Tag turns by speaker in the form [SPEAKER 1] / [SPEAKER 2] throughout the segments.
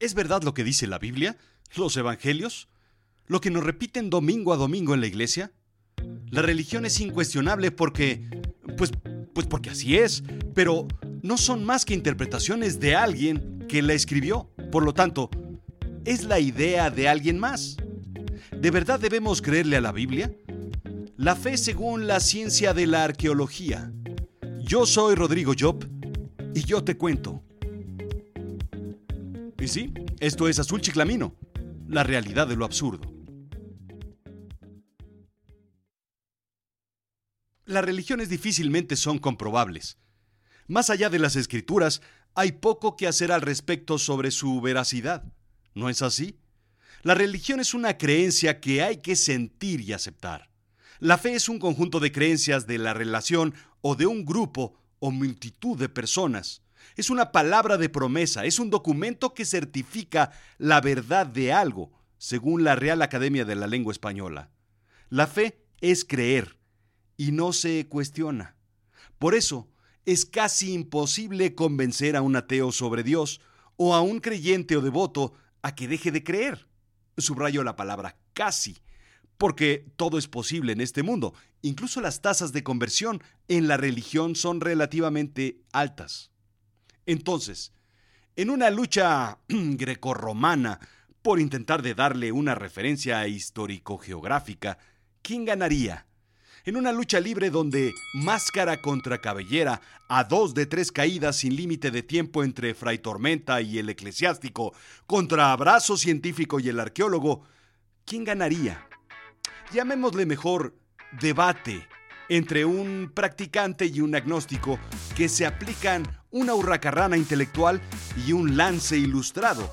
[SPEAKER 1] ¿Es verdad lo que dice la Biblia? ¿Los evangelios? ¿Lo que nos repiten domingo a domingo en la iglesia? La religión es incuestionable porque... Pues, pues porque así es, pero no son más que interpretaciones de alguien que la escribió. Por lo tanto, es la idea de alguien más. ¿De verdad debemos creerle a la Biblia? La fe según la ciencia de la arqueología. Yo soy Rodrigo Job y yo te cuento. Sí, esto es Azul Chiclamino, la realidad de lo absurdo. Las religiones difícilmente son comprobables. Más allá de las escrituras, hay poco que hacer al respecto sobre su veracidad. ¿No es así? La religión es una creencia que hay que sentir y aceptar. La fe es un conjunto de creencias de la relación o de un grupo o multitud de personas. Es una palabra de promesa, es un documento que certifica la verdad de algo, según la Real Academia de la Lengua Española. La fe es creer y no se cuestiona. Por eso, es casi imposible convencer a un ateo sobre Dios o a un creyente o devoto a que deje de creer. Subrayo la palabra casi, porque todo es posible en este mundo. Incluso las tasas de conversión en la religión son relativamente altas. Entonces, en una lucha grecorromana por intentar de darle una referencia histórico-geográfica, ¿quién ganaría? en una lucha libre donde máscara contra cabellera, a dos de tres caídas sin límite de tiempo entre Fray Tormenta y el eclesiástico, contra abrazo científico y el arqueólogo, ¿quién ganaría? Llamémosle mejor debate entre un practicante y un agnóstico que se aplican una hurracarrana intelectual y un lance ilustrado.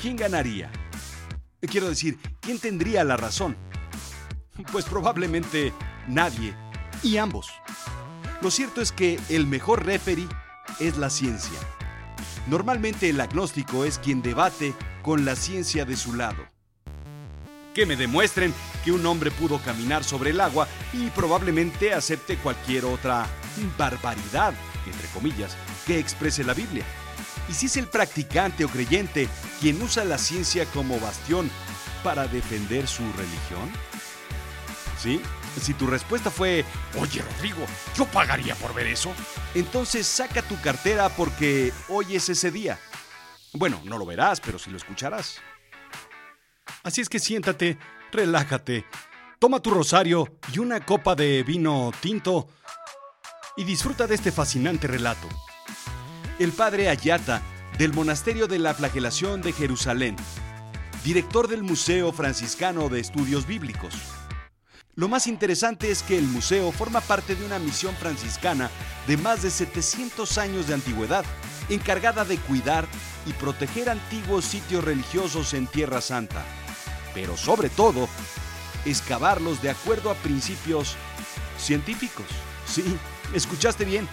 [SPEAKER 1] ¿Quién ganaría? Quiero decir, ¿quién tendría la razón? Pues probablemente nadie, y ambos. Lo cierto es que el mejor referee es la ciencia. Normalmente el agnóstico es quien debate con la ciencia de su lado. Que me demuestren que un hombre pudo caminar sobre el agua y probablemente acepte cualquier otra barbaridad, entre comillas, que exprese la Biblia. Y si es el practicante o creyente quien usa la ciencia como bastión para defender su religión, ¿Sí? Si tu respuesta fue, oye Rodrigo, yo pagaría por ver eso, entonces saca tu cartera porque hoy es ese día. Bueno, no lo verás, pero sí lo escucharás. Así es que siéntate, relájate, toma tu rosario y una copa de vino tinto y disfruta de este fascinante relato. El padre Ayata, del Monasterio de la Flagelación de Jerusalén, director del Museo Franciscano de Estudios Bíblicos. Lo más interesante es que el museo forma parte de una misión franciscana de más de 700 años de antigüedad, encargada de cuidar y proteger antiguos sitios religiosos en Tierra Santa, pero sobre todo, excavarlos de acuerdo a principios científicos. Sí, escuchaste bien,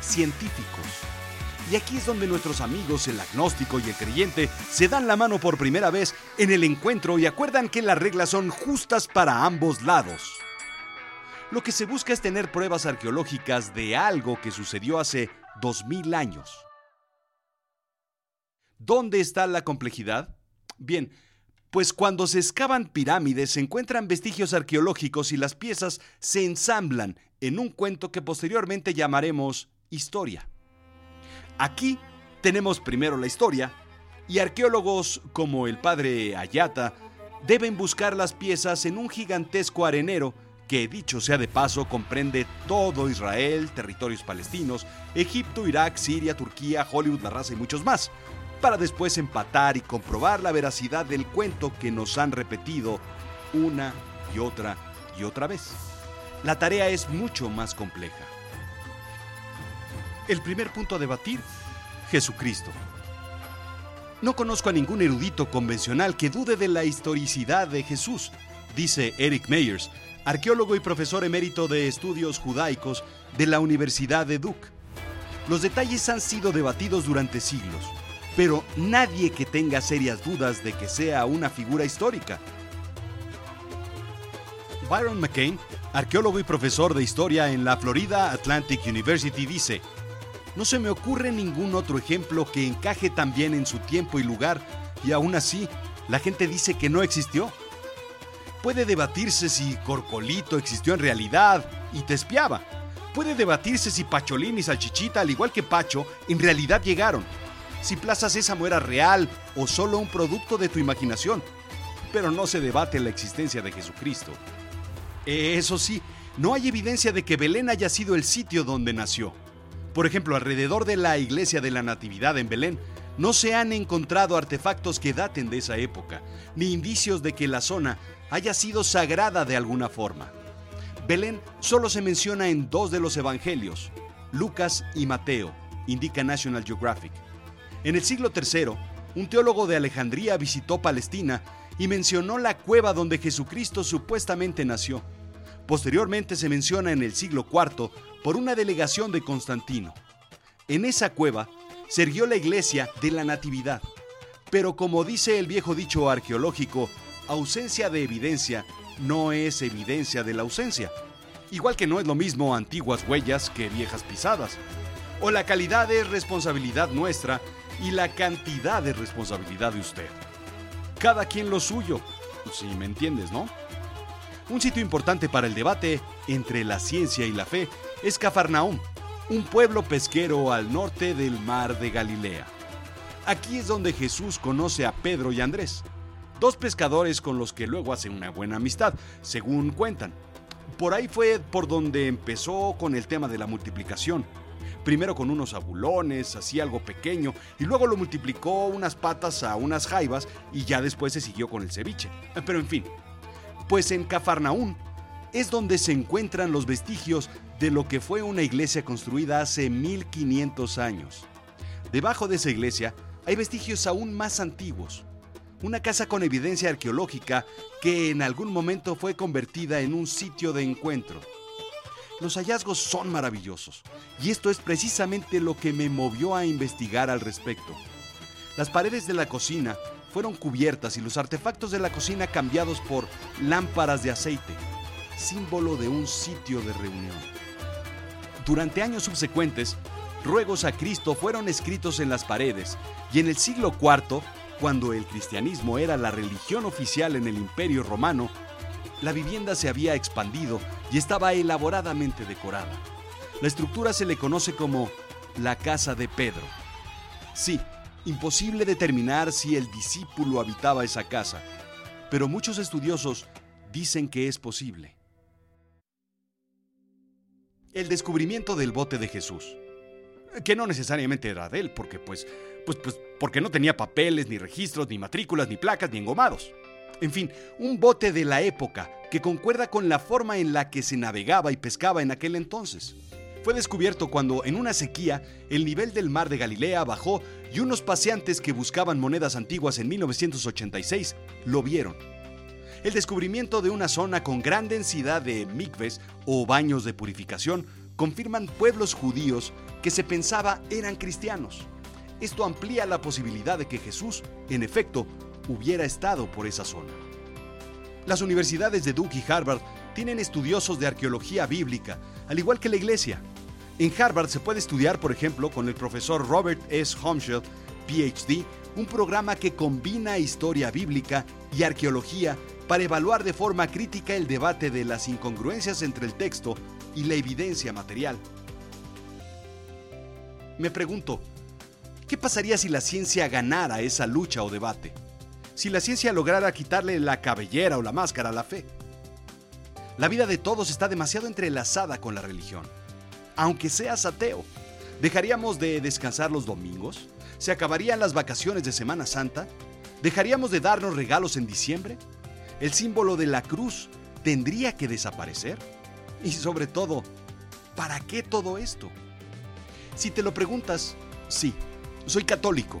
[SPEAKER 1] científicos. Y aquí es donde nuestros amigos, el agnóstico y el creyente, se dan la mano por primera vez en el encuentro y acuerdan que las reglas son justas para ambos lados. Lo que se busca es tener pruebas arqueológicas de algo que sucedió hace 2000 años. ¿Dónde está la complejidad? Bien, pues cuando se excavan pirámides se encuentran vestigios arqueológicos y las piezas se ensamblan en un cuento que posteriormente llamaremos historia. Aquí tenemos primero la historia y arqueólogos como el padre Ayata deben buscar las piezas en un gigantesco arenero que dicho sea de paso comprende todo Israel, territorios palestinos, Egipto, Irak, Siria, Turquía, Hollywood, la raza y muchos más, para después empatar y comprobar la veracidad del cuento que nos han repetido una y otra y otra vez. La tarea es mucho más compleja. El primer punto a debatir, Jesucristo. No conozco a ningún erudito convencional que dude de la historicidad de Jesús, dice Eric Meyers, arqueólogo y profesor emérito de estudios judaicos de la Universidad de Duke. Los detalles han sido debatidos durante siglos, pero nadie que tenga serias dudas de que sea una figura histórica. Byron McCain, arqueólogo y profesor de historia en la Florida Atlantic University, dice, No se me ocurre ningún otro ejemplo que encaje tan bien en su tiempo y lugar, y aún así, la gente dice que no existió. Puede debatirse si Corcolito existió en realidad y te espiaba. Puede debatirse si Pacholín y Salchichita, al igual que Pacho, en realidad llegaron. Si Plaza Sésamo era real o solo un producto de tu imaginación. Pero no se debate la existencia de Jesucristo. Eso sí, no hay evidencia de que Belén haya sido el sitio donde nació. Por ejemplo, alrededor de la iglesia de la Natividad en Belén, no se han encontrado artefactos que daten de esa época, ni indicios de que la zona haya sido sagrada de alguna forma. Belén solo se menciona en dos de los evangelios, Lucas y Mateo, indica National Geographic. En el siglo III, un teólogo de Alejandría visitó Palestina y mencionó la cueva donde Jesucristo supuestamente nació. Posteriormente se menciona en el siglo IV por una delegación de Constantino. En esa cueva se erguió la iglesia de la Natividad. Pero como dice el viejo dicho arqueológico, ausencia de evidencia no es evidencia de la ausencia. Igual que no es lo mismo antiguas huellas que viejas pisadas. O la calidad es responsabilidad nuestra y la cantidad es responsabilidad de usted. Cada quien lo suyo, si me entiendes, ¿no? Un sitio importante para el debate entre la ciencia y la fe es Cafarnaum, un pueblo pesquero al norte del mar de Galilea. Aquí es donde Jesús conoce a Pedro y Andrés, dos pescadores con los que luego hace una buena amistad, según cuentan. Por ahí fue por donde empezó con el tema de la multiplicación. Primero con unos abulones, así algo pequeño, y luego lo multiplicó unas patas a unas jaivas y ya después se siguió con el ceviche. Pero en fin, pues en Cafarnaún es donde se encuentran los vestigios de lo que fue una iglesia construida hace 1500 años. Debajo de esa iglesia hay vestigios aún más antiguos una casa con evidencia arqueológica que en algún momento fue convertida en un sitio de encuentro. Los hallazgos son maravillosos y esto es precisamente lo que me movió a investigar al respecto. Las paredes de la cocina fueron cubiertas y los artefactos de la cocina cambiados por lámparas de aceite, símbolo de un sitio de reunión. Durante años subsecuentes, ruegos a Cristo fueron escritos en las paredes y en el siglo IV cuando el cristianismo era la religión oficial en el imperio romano, la vivienda se había expandido y estaba elaboradamente decorada. La estructura se le conoce como la casa de Pedro. Sí, imposible determinar si el discípulo habitaba esa casa, pero muchos estudiosos dicen que es posible. El descubrimiento del bote de Jesús que no necesariamente era de él, porque pues, pues, pues, porque no tenía papeles, ni registros, ni matrículas, ni placas, ni engomados. En fin, un bote de la época que concuerda con la forma en la que se navegaba y pescaba en aquel entonces. Fue descubierto cuando, en una sequía, el nivel del mar de Galilea bajó y unos paseantes que buscaban monedas antiguas en 1986 lo vieron. El descubrimiento de una zona con gran densidad de mikves o baños de purificación confirman pueblos judíos que se pensaba eran cristianos. Esto amplía la posibilidad de que Jesús, en efecto, hubiera estado por esa zona. Las universidades de Duke y Harvard tienen estudiosos de arqueología bíblica, al igual que la iglesia. En Harvard se puede estudiar, por ejemplo, con el profesor Robert S. Homschild, PhD, un programa que combina historia bíblica y arqueología para evaluar de forma crítica el debate de las incongruencias entre el texto y la evidencia material. Me pregunto, ¿qué pasaría si la ciencia ganara esa lucha o debate? Si la ciencia lograra quitarle la cabellera o la máscara a la fe. La vida de todos está demasiado entrelazada con la religión. Aunque seas ateo, ¿dejaríamos de descansar los domingos? ¿Se acabarían las vacaciones de Semana Santa? ¿Dejaríamos de darnos regalos en diciembre? ¿El símbolo de la cruz tendría que desaparecer? Y sobre todo, ¿para qué todo esto? Si te lo preguntas, sí, soy católico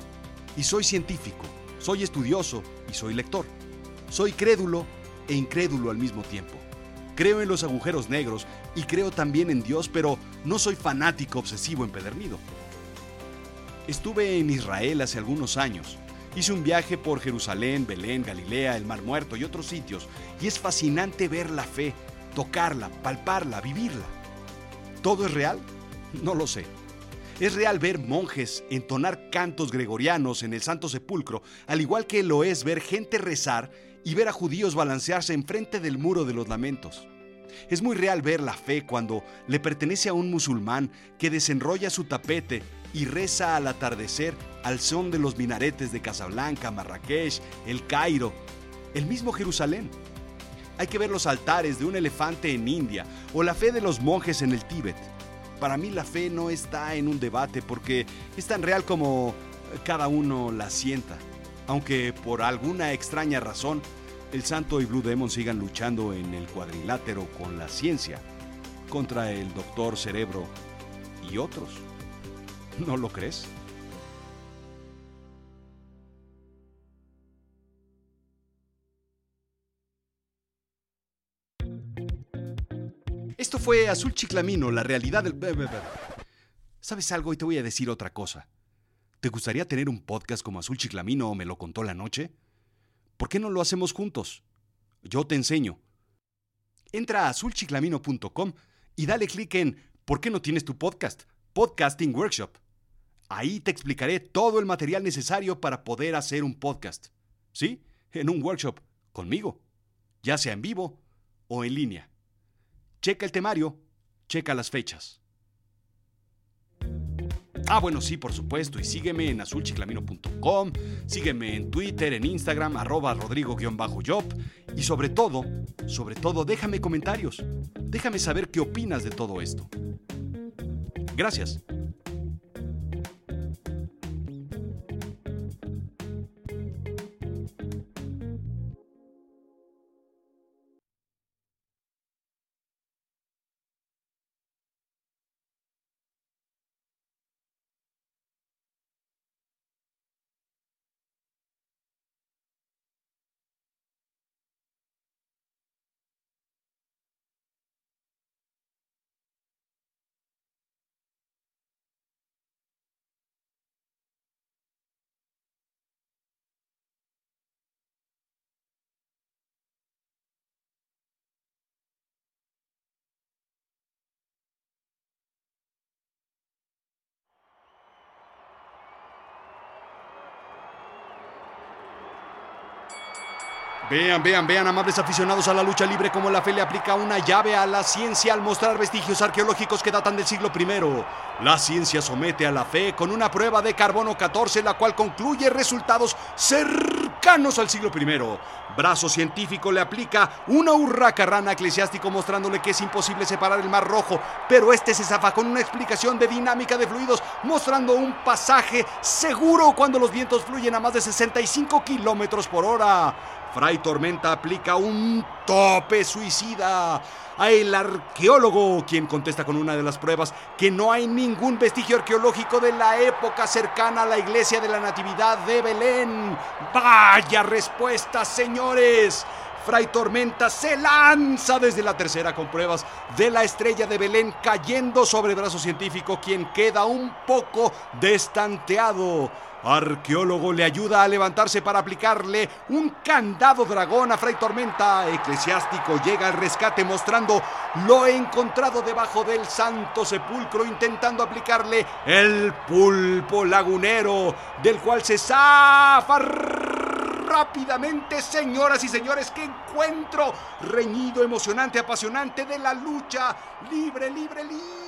[SPEAKER 1] y soy científico, soy estudioso y soy lector. Soy crédulo e incrédulo al mismo tiempo. Creo en los agujeros negros y creo también en Dios, pero no soy fanático obsesivo empedernido. Estuve en Israel hace algunos años. Hice un viaje por Jerusalén, Belén, Galilea, el Mar Muerto y otros sitios, y es fascinante ver la fe, tocarla, palparla, vivirla. ¿Todo es real? No lo sé. Es real ver monjes entonar cantos gregorianos en el Santo Sepulcro, al igual que lo es ver gente rezar y ver a judíos balancearse enfrente del muro de los lamentos. Es muy real ver la fe cuando le pertenece a un musulmán que desenrolla su tapete y reza al atardecer al son de los minaretes de Casablanca, Marrakech, El Cairo, el mismo Jerusalén. Hay que ver los altares de un elefante en India o la fe de los monjes en el Tíbet. Para mí la fe no está en un debate porque es tan real como cada uno la sienta. Aunque por alguna extraña razón el Santo y Blue Demon sigan luchando en el cuadrilátero con la ciencia contra el Doctor Cerebro y otros. ¿No lo crees? Fue Azul Chiclamino, la realidad del... ¿Sabes algo? Y te voy a decir otra cosa. ¿Te gustaría tener un podcast como Azul Chiclamino o me lo contó la noche? ¿Por qué no lo hacemos juntos? Yo te enseño. Entra a azulchiclamino.com y dale clic en ¿Por qué no tienes tu podcast? Podcasting Workshop. Ahí te explicaré todo el material necesario para poder hacer un podcast. ¿Sí? En un workshop, conmigo. Ya sea en vivo o en línea. Checa el temario, checa las fechas. Ah, bueno, sí, por supuesto. Y sígueme en azulchiclamino.com, sígueme en Twitter, en Instagram, arroba rodrigo-job. Y sobre todo, sobre todo, déjame comentarios. Déjame saber qué opinas de todo esto. Gracias. Vean, vean, vean, amables aficionados a la lucha libre, como la fe le aplica una llave a la ciencia al mostrar vestigios arqueológicos que datan del siglo I. La ciencia somete a la fe con una prueba de carbono 14, la cual concluye resultados cercanos al siglo I. Brazo científico le aplica una urraca rana eclesiástico mostrándole que es imposible separar el mar rojo, pero este se zafa con una explicación de dinámica de fluidos, mostrando un pasaje seguro cuando los vientos fluyen a más de 65 kilómetros por hora. Fray Tormenta aplica un tope suicida a el arqueólogo, quien contesta con una de las pruebas que no hay ningún vestigio arqueológico de la época cercana a la iglesia de la Natividad de Belén. Vaya respuesta, señores. Fray Tormenta se lanza desde la tercera con pruebas de la estrella de Belén cayendo sobre brazo científico, quien queda un poco destanteado. Arqueólogo le ayuda a levantarse para aplicarle un candado dragón a Fray Tormenta. Eclesiástico llega al rescate mostrando lo encontrado debajo del santo sepulcro, intentando aplicarle el pulpo lagunero, del cual se zafa rápidamente, señoras y señores, qué encuentro reñido, emocionante, apasionante de la lucha. Libre, libre, libre